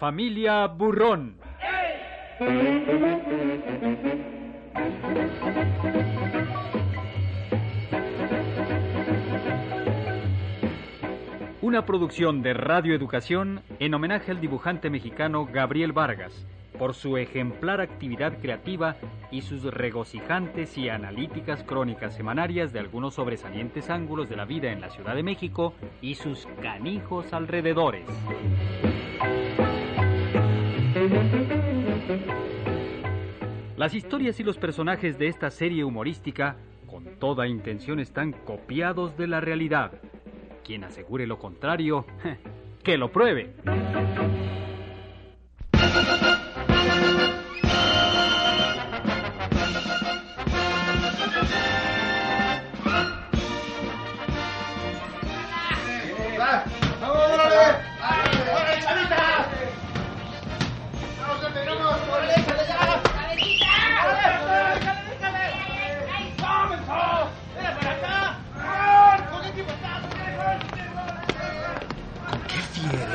familia Burrón. Una producción de Radio Educación en homenaje al dibujante mexicano Gabriel Vargas por su ejemplar actividad creativa y sus regocijantes y analíticas crónicas semanarias de algunos sobresalientes ángulos de la vida en la Ciudad de México y sus canijos alrededores. Las historias y los personajes de esta serie humorística con toda intención están copiados de la realidad. Quien asegure lo contrario, que lo pruebe.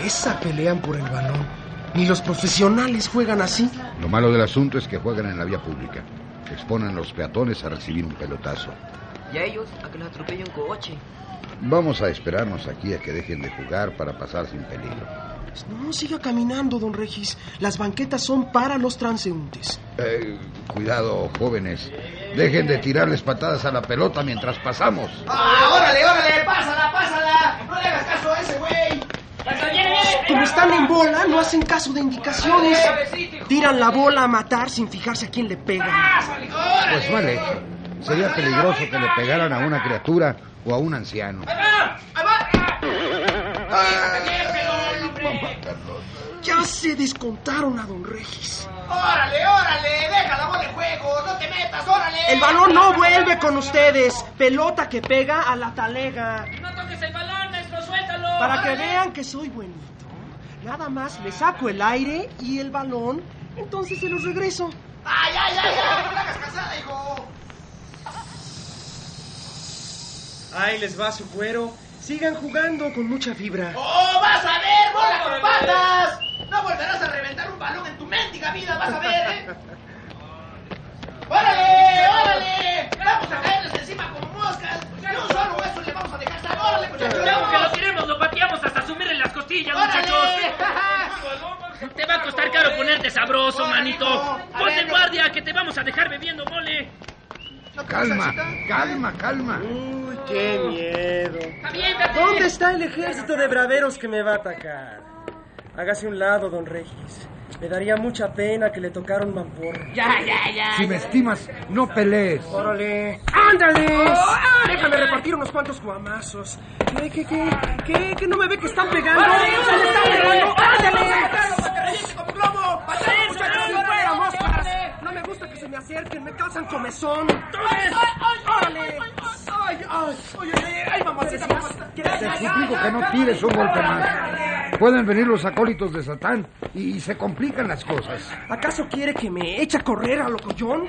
Esa pelean por el balón. Ni los profesionales juegan así. Lo malo del asunto es que juegan en la vía pública. Exponen a los peatones a recibir un pelotazo. Y a ellos a que los atropelle un coche. Vamos a esperarnos aquí a que dejen de jugar para pasar sin peligro. No, siga caminando, don Regis. Las banquetas son para los transeúntes. Eh, cuidado, jóvenes. Dejen de tirarles patadas a la pelota mientras pasamos. ¡Ah, órale, órale! ¡Pásala, pásala! ¡No le hagas caso a ese güey! Como están en bola, no hacen caso de indicaciones. Tiran la bola a matar sin fijarse a quién le pegan. Pues mal hecho. Sería peligroso que le pegaran a una criatura o a un anciano. Ya se descontaron a don Regis. ¡Órale, órale! ¡Deja la bola de juego! ¡No te metas, órale! El balón no vuelve con ustedes. Pelota que pega a la talega. ¡No toques el balón, maestro! ¡Suéltalo! Para que vean que soy buenito. Nada más le saco el aire y el balón, entonces se los regreso. ¡Ay, ay, ay! ay! ¡No hagas cansada, hijo! Ahí les va su cuero. Sigan jugando con mucha fibra. ¡Oh, vas a ver! ¡Bola con patas! No volverás a reventar un balón en tu mendiga vida, vas a ver, ¿eh? ¡Órale, órale! ¡Vamos a caerles encima como moscas! ¡Y un solo hueso le vamos a dejar salir! ¡Órale, muchachos! Las costillas, muchachos. Te va a costar caro ponerte sabroso, Órale, manito. Ponte guardia, que te vamos a dejar bebiendo mole. Calma, calma, calma. Uy, qué miedo. ¿Dónde está el ejército de braveros que me va a atacar? Hágase un lado, don Regis. Me daría mucha pena que le tocara un mamporro. Ya, ya, ya. Si me estimas, no pelees. ¡Órale! ¡Ándale! Déjame repartir unos cuantos guamazos. ¿Qué, qué, qué? ¿Qué? ¿Que no me ve que están pegando? ¡Se me están pegando! ¡Ándale! moscas! No me gusta que se me acerquen, me causan comezón. ¡Órale! ¡Ay, ay! ¡Oye, ay, mamacita, mamacita! Te suplico que no tires un golpe más. Pueden venir los acólitos de Satán y se complican las cosas. ¿Acaso quiere que me eche a correr a locollón?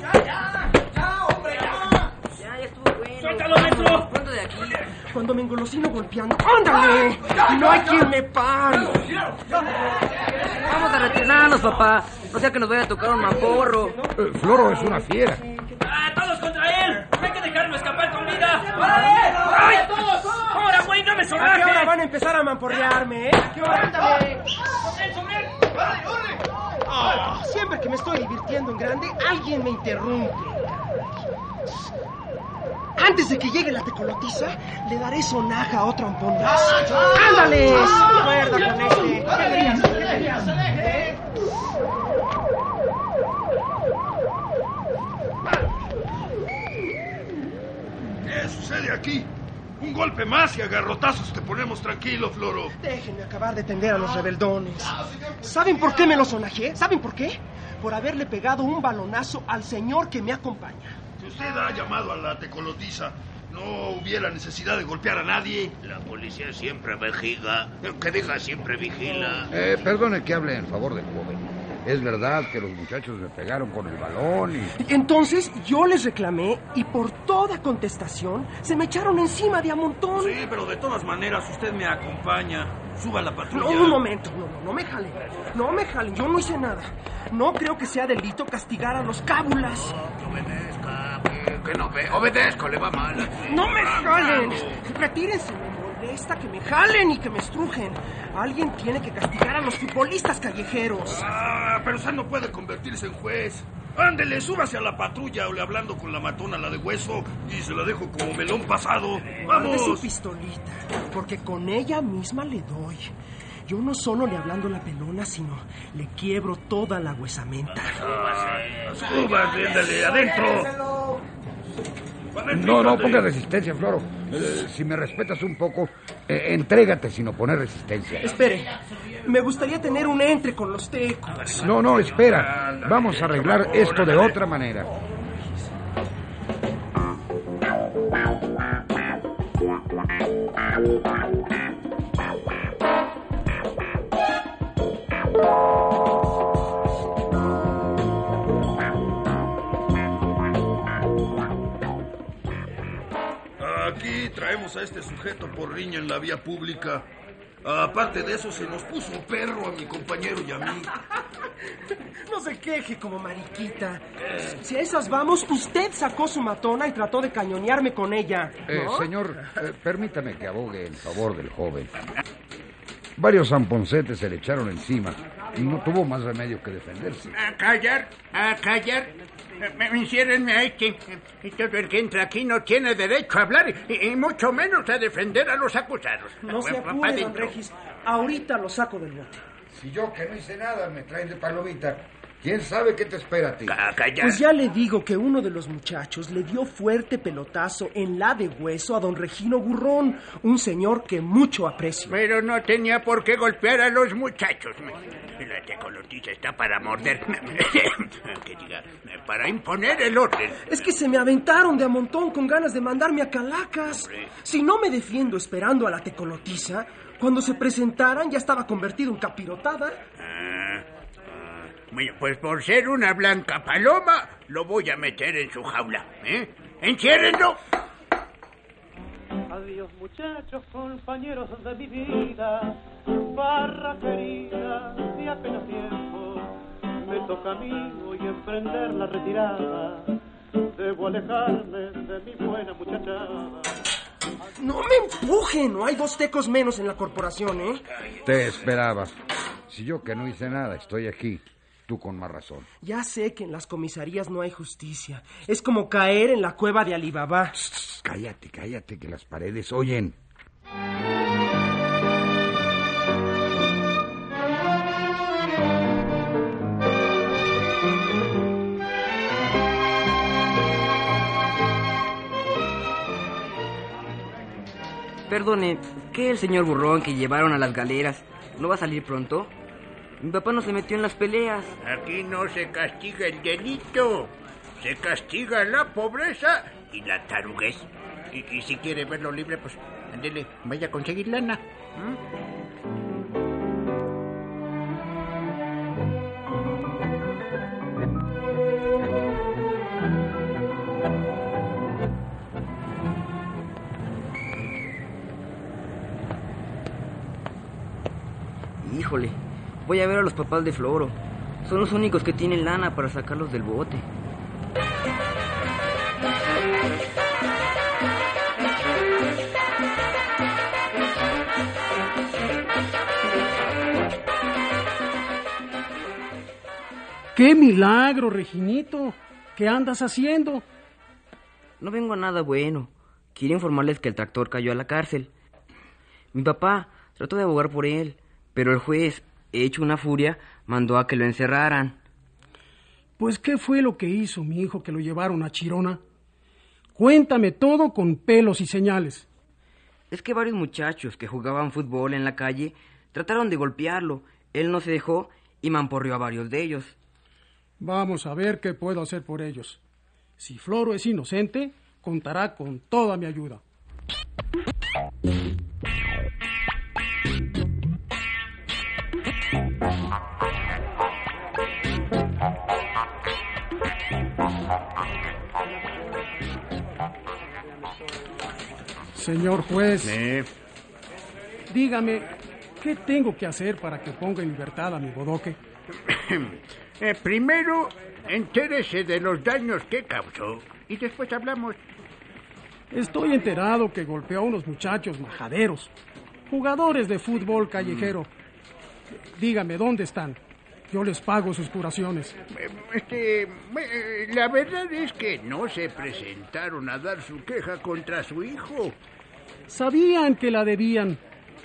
Ya, ya estuvo bueno. Suéltalo, maestro. Pronto de aquí. Cuando me engolosino golpeando. ¡Ándale! Y no hay quien me pare. Vamos a retirarnos, papá. No sea que nos vaya a tocar un mamporro. Eh, Floro es una fiera. ¡Ah, todos contra él! ¡No hay que dejarlo escapar con vida! ¡Órale! ¡Ay, todos! ¡Ahora, güey, no me ¿A qué hora sobraje! van a empezar a mamporrearme, eh? ¿A qué. Ah, siempre que me estoy divirtiendo en grande, alguien me interrumpe. Antes de que llegue la tecolotiza, le daré sonaja a otro ampondazo. ¡Ándale! ¡Cuerda con este! ¿Qué sucede aquí? Un golpe más y a garrotazos te ponemos tranquilo, Floro. Déjenme acabar de tender a los rebeldones. ¿Saben por qué me lo sonajé? ¿Saben por qué? Por haberle pegado un balonazo al señor que me acompaña. Si usted ha llamado a la tecolotiza, No hubiera necesidad de golpear a nadie. La policía siempre vigiga. Que diga siempre vigila. Eh, perdone que hable en favor del joven. Es verdad que los muchachos me pegaron con el balón y... Entonces yo les reclamé y por toda contestación se me echaron encima de a montón. Sí, pero de todas maneras usted me acompaña. Suba a la patrulla. No, un momento, no, no, no me jalen. No me jalen, yo no hice nada. No creo que sea delito castigar a los cábulas. Que obedezca, que, que no ve. Obedezco, le va mal. ¡No me jalen! Retírense, molesta que me jalen y que me estrujen. Alguien tiene que castigar a los futbolistas callejeros. Ah, pero usted no puede convertirse en juez. Ándele, súbase a la patrulla o le hablando con la matona, la de hueso, y se la dejo como melón pasado. Guarde su ¡Vamos! pistolita, porque con ella misma le doy. Yo no solo le hablando la pelona, sino le quiebro toda la huesamenta. Súbase, ándale, adentro. No, no ponga resistencia, Floro. Eh, si me respetas un poco, eh, entrégate sin oponer resistencia. Espere, me gustaría tener un entre con los tecos. No, no, espera. Vamos a arreglar esto de otra manera. A este sujeto por riña en la vía pública. Aparte de eso, se nos puso un perro a mi compañero y a mí. No se queje como mariquita. Si a esas vamos, usted sacó su matona y trató de cañonearme con ella. Eh, señor, eh, permítame que abogue en favor del joven. Varios zamponcetes se le echaron encima y no tuvo más remedio que defenderse. A callar, a callar. Enciérrenme a este. Y todo el que entra aquí no tiene derecho a hablar y, y mucho menos a defender a los acusados. No se apure, don. Regis. Ahorita lo saco del bote. Si yo que no hice nada me traen de palomita, ¿quién sabe qué te espera a ti? A callar. Pues ya le digo que uno de los muchachos le dio fuerte pelotazo en la de hueso a don Regino Burrón, un señor que mucho aprecio. Pero no tenía por qué golpear a los muchachos. La tecolotiza está para morder. que diga, para imponer el orden. Es que se me aventaron de a montón con ganas de mandarme a Calacas. Si no me defiendo esperando a la tecolotiza, cuando se presentaran ya estaba convertido en capirotada. Ah, ah. Bueno, pues por ser una blanca paloma, lo voy a meter en su jaula. ¿eh? ¡Enciérrenlo! Adiós muchachos, compañeros de mi vida, barra querida, de apenas tiempo, me toca a mí hoy emprender la retirada, debo alejarme de mi buena muchachada. No me empujen, no hay dos tecos menos en la corporación, ¿eh? Te esperaba. Si yo que no hice nada estoy aquí, tú con más razón. Ya sé que en las comisarías no hay justicia. Es como caer en la cueva de Alibaba. Cállate, cállate, que las paredes oyen. Perdone, ¿qué el señor burrón que llevaron a las galeras no va a salir pronto? Mi papá no se metió en las peleas. Aquí no se castiga el delito, se castiga la pobreza y la taruguez. Y, si quiere verlo libre, pues ándele, vaya a conseguir lana. ¿m? Híjole, voy a ver a los papás de Floro. Son los únicos que tienen lana para sacarlos del bote. ¡Qué milagro, Reginito! ¿Qué andas haciendo? No vengo a nada bueno. Quiero informarles que el tractor cayó a la cárcel. Mi papá trató de abogar por él, pero el juez, hecho una furia, mandó a que lo encerraran. Pues, ¿qué fue lo que hizo mi hijo que lo llevaron a Chirona? Cuéntame todo con pelos y señales. Es que varios muchachos que jugaban fútbol en la calle trataron de golpearlo. Él no se dejó y mamporrió a varios de ellos. Vamos a ver qué puedo hacer por ellos. Si Floro es inocente, contará con toda mi ayuda. Señor juez, dígame, ¿qué tengo que hacer para que ponga en libertad a mi bodoque? Eh, primero, entérese de los daños que causó y después hablamos. Estoy enterado que golpeó a unos muchachos majaderos, jugadores de fútbol callejero. Dígame, ¿dónde están? Yo les pago sus curaciones. Este, eh, la verdad es que no se presentaron a dar su queja contra su hijo. Sabían que la debían,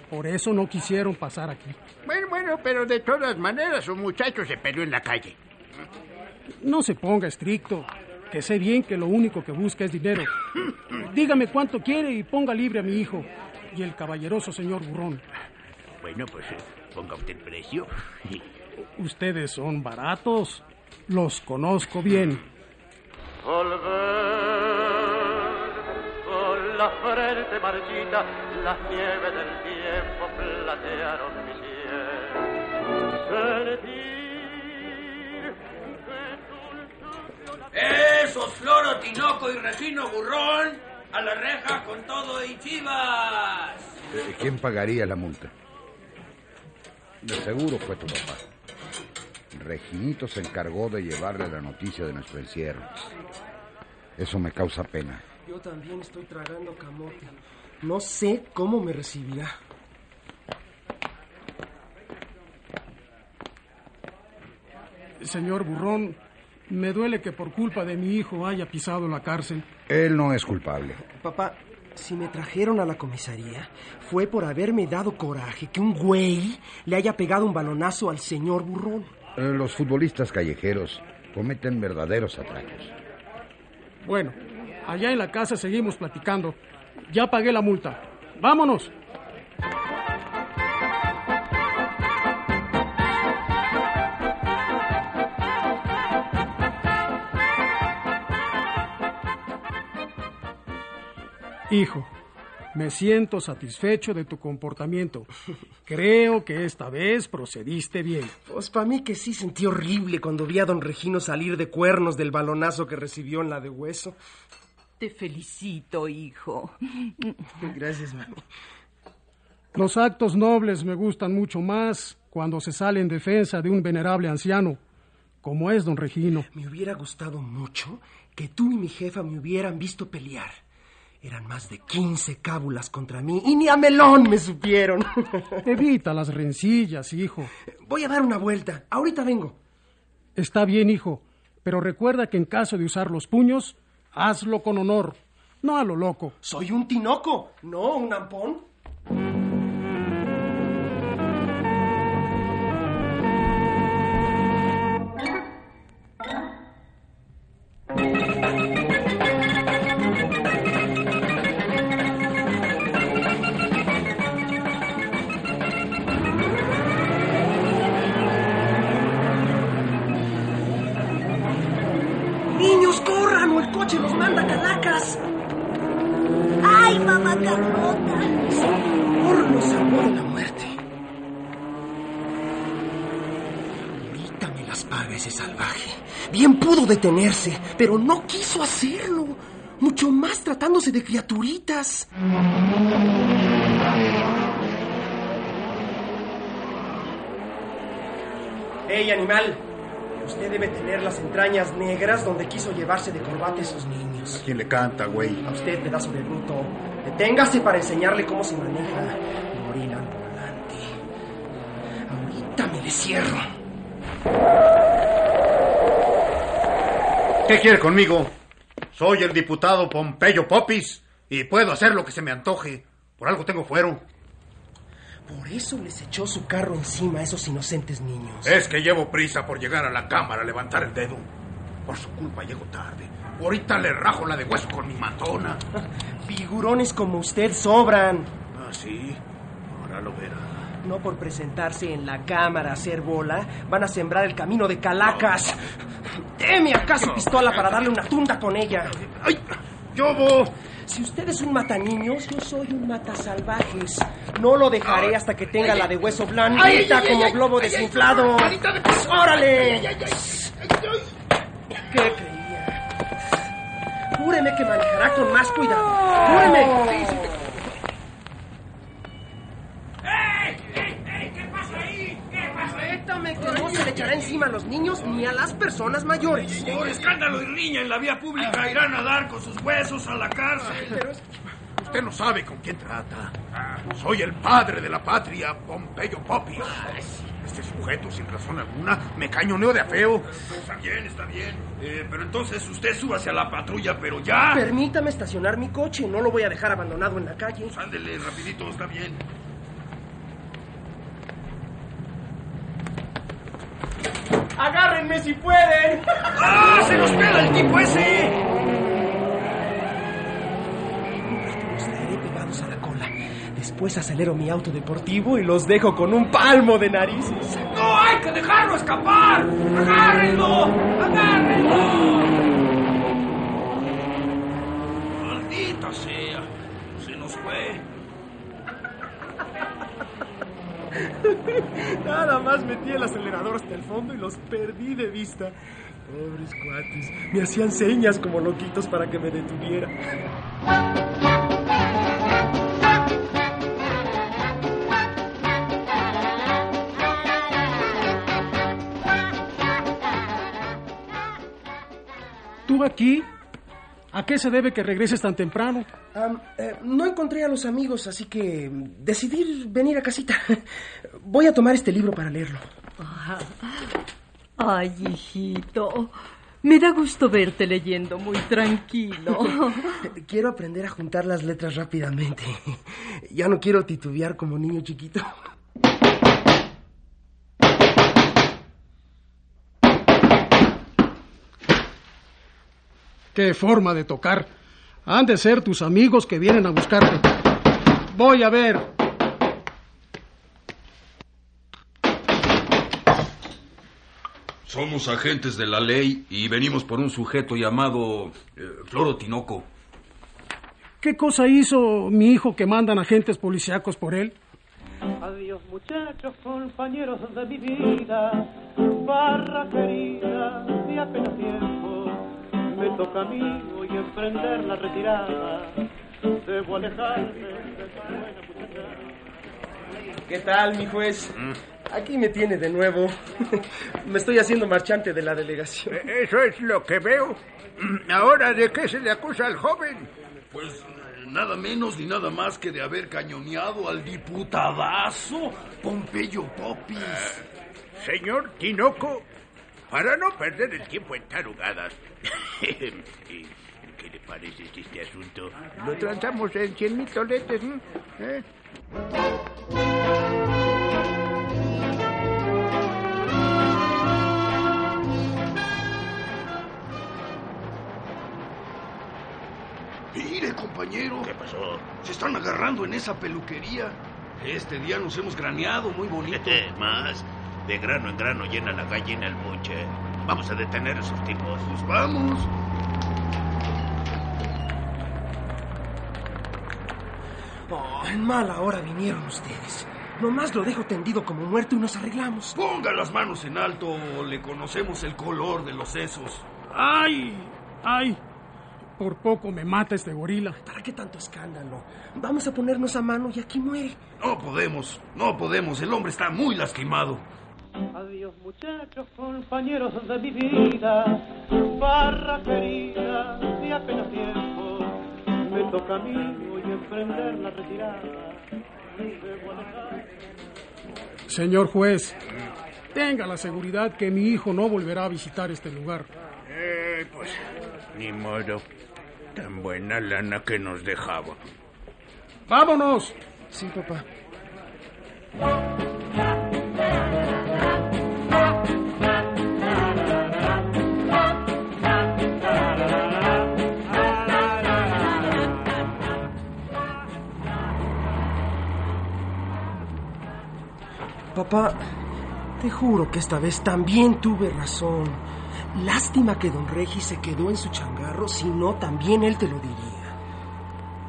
por eso no quisieron pasar aquí. Bueno, bueno, pero de todas maneras un muchacho se peleó en la calle. No se ponga estricto, que sé bien que lo único que busca es dinero. Dígame cuánto quiere y ponga libre a mi hijo y el caballeroso señor Burrón. Bueno, pues eh, ponga usted precio. Ustedes son baratos, los conozco bien. Volver la frente marchita, las nieves del tiempo platearon mi cielo. Esos Floro, Tinoco y Regino Burrón a la reja con todo y chivas. ¿Quién pagaría la multa? De seguro fue tu papá. Reginito se encargó de llevarle la noticia de nuestro encierro. Eso me causa pena. Yo también estoy tragando camote. No sé cómo me recibirá. Señor Burrón, me duele que por culpa de mi hijo haya pisado la cárcel. Él no es culpable. Papá, si me trajeron a la comisaría, fue por haberme dado coraje que un güey le haya pegado un balonazo al señor Burrón. Eh, Los futbolistas callejeros cometen verdaderos atracos. Bueno, allá en la casa seguimos platicando. Ya pagué la multa. Vámonos. Hijo, me siento satisfecho de tu comportamiento. Creo que esta vez procediste bien. Pues para mí que sí sentí horrible cuando vi a don Regino salir de cuernos del balonazo que recibió en la de hueso. Te felicito, hijo. Gracias, mami. Los actos nobles me gustan mucho más cuando se sale en defensa de un venerable anciano, como es don Regino. Me hubiera gustado mucho que tú y mi jefa me hubieran visto pelear. Eran más de 15 cábulas contra mí y ni a melón me supieron. Evita las rencillas, hijo. Voy a dar una vuelta. Ahorita vengo. Está bien, hijo, pero recuerda que en caso de usar los puños, hazlo con honor, no a lo loco. Soy un tinoco, no un ampón. Bien pudo detenerse, pero no quiso hacerlo. Mucho más tratándose de criaturitas. ¡Ey, animal! Usted debe tener las entrañas negras donde quiso llevarse de corbata a esos niños. ¿Quién le canta, güey? A usted, pedazo de bruto. Deténgase para enseñarle cómo se maneja. Morir al volante. Ahorita me descierro. ¿Qué quiere conmigo? Soy el diputado Pompeyo Popis y puedo hacer lo que se me antoje. Por algo tengo fuero. Por eso les echó su carro encima a esos inocentes niños. Es que llevo prisa por llegar a la cámara a levantar el dedo. Por su culpa llego tarde. Ahorita le rajo la de hueso con mi matona. Figurones como usted sobran. Ah, sí. Ahora lo verá. No por presentarse en la cámara a hacer bola, van a sembrar el camino de Calacas. Deme acaso pistola para darle una tunda con ella. ¡Ay! Yo voy. Si usted es un mataniños, yo soy un matasalvajes. No lo dejaré hasta que tenga la de hueso ay, como globo desinflado. ¡Órale! ¿Qué creía? Júreme que manejará con más cuidado. ¡Júreme! Echará encima a los niños ni a las personas mayores. Por escándalo y riña en la vía pública irán a dar con sus huesos a la cárcel. Usted no sabe con quién trata. Soy el padre de la patria, Pompeyo Popio. Este sujeto, sin razón alguna, me cañoneó de afeo. Está bien, está bien. Eh, pero entonces usted súbase a la patrulla, pero ya. Permítame estacionar mi coche. No lo voy a dejar abandonado en la calle. Ándele, rapidito, está bien. ¡Agárrenme si pueden! ¡Ah! ¡Se nos pega el tipo ese! Los traeré pegados a la cola. Después acelero mi auto deportivo y los dejo con un palmo de narices. ¡No hay que dejarlo escapar! ¡Agárrenlo! ¡Agárrenlo! Maldita sea. Se nos fue. Metí el acelerador hasta el fondo y los perdí de vista. Pobres cuates. Me hacían señas como loquitos para que me detuviera. ¿Tú aquí? ¿A qué se debe que regreses tan temprano? Eh, no encontré a los amigos, así que decidí venir a casita. Voy a tomar este libro para leerlo. Ay, hijito. Me da gusto verte leyendo muy tranquilo. Quiero aprender a juntar las letras rápidamente. Ya no quiero titubear como niño chiquito. ¡Qué forma de tocar! Han de ser tus amigos que vienen a buscarte. Voy a ver. Somos agentes de la ley y venimos por un sujeto llamado eh, Floro Tinoco. ¿Qué cosa hizo mi hijo que mandan agentes policíacos por él? Adiós muchachos, compañeros de mi vida, barra querida, de apenas tiempo, me toca a mí hoy emprender la retirada, debo alejarme de esta buena muchacha. ¿Qué tal, mi juez? Aquí me tiene de nuevo. Me estoy haciendo marchante de la delegación. Eh, Eso es lo que veo. Ahora, ¿de qué se le acusa al joven? Pues nada menos ni nada más que de haber cañoneado al diputadazo Pompeyo Popis. Señor Tinoco, para no perder el tiempo en tarugadas. ¿Qué le parece este asunto? Lo transamos en cien mil toletes, ¿no? ¿Eh? Mire, compañero. ¿Qué pasó? Se están agarrando en esa peluquería. Este día nos hemos graneado muy bonito. Más. De grano en grano llena la gallina el buche. Vamos a detener a esos tipos. Pues vamos. Oh, en mala hora vinieron ustedes. Nomás lo dejo tendido como muerto y nos arreglamos. Ponga las manos en alto, le conocemos el color de los sesos. ¡Ay! ¡Ay! Por poco me mata este gorila. ¿Para qué tanto escándalo? Vamos a ponernos a mano y aquí muere. No podemos, no podemos, el hombre está muy lastimado. Adiós muchachos, compañeros de mi vida, barra querida, de apenas tiempo, me toca a mí hoy emprender la retirada. Señor juez, tenga la seguridad que mi hijo no volverá a visitar este lugar. Eh, pues, ni modo. Tan buena lana que nos dejaba. ¡Vámonos! Sí, papá. Papá, te juro que esta vez también tuve razón. Lástima que don Regi se quedó en su changarro, si no, también él te lo diría.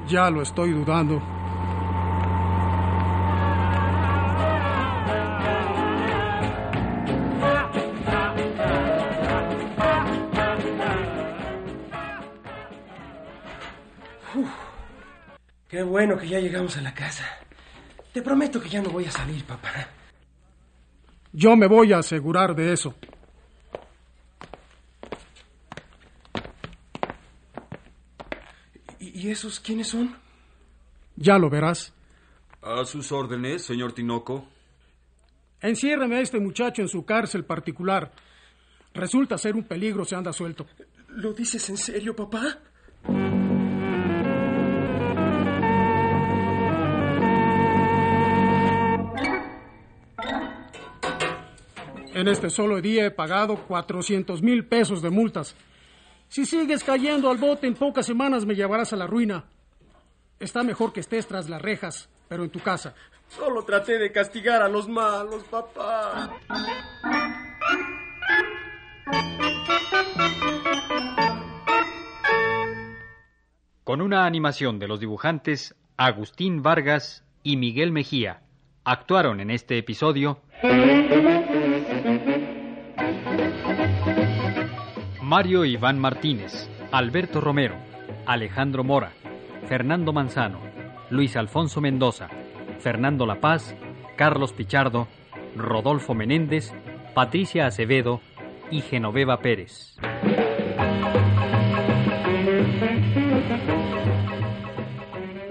Ya lo estoy dudando. Uf, qué bueno que ya llegamos a la casa. Te prometo que ya no voy a salir, papá. Yo me voy a asegurar de eso. ¿Y esos quiénes son? Ya lo verás. A sus órdenes, señor Tinoco. Enciérreme a este muchacho en su cárcel particular. Resulta ser un peligro si anda suelto. ¿Lo dices en serio, papá? En este solo día he pagado 400 mil pesos de multas. Si sigues cayendo al bote, en pocas semanas me llevarás a la ruina. Está mejor que estés tras las rejas, pero en tu casa. Solo traté de castigar a los malos, papá. Con una animación de los dibujantes Agustín Vargas y Miguel Mejía, actuaron en este episodio Mario Iván Martínez, Alberto Romero, Alejandro Mora, Fernando Manzano, Luis Alfonso Mendoza, Fernando La Paz, Carlos Pichardo, Rodolfo Menéndez, Patricia Acevedo y Genoveva Pérez.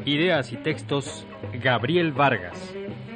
Ideas y textos Gabriel Vargas.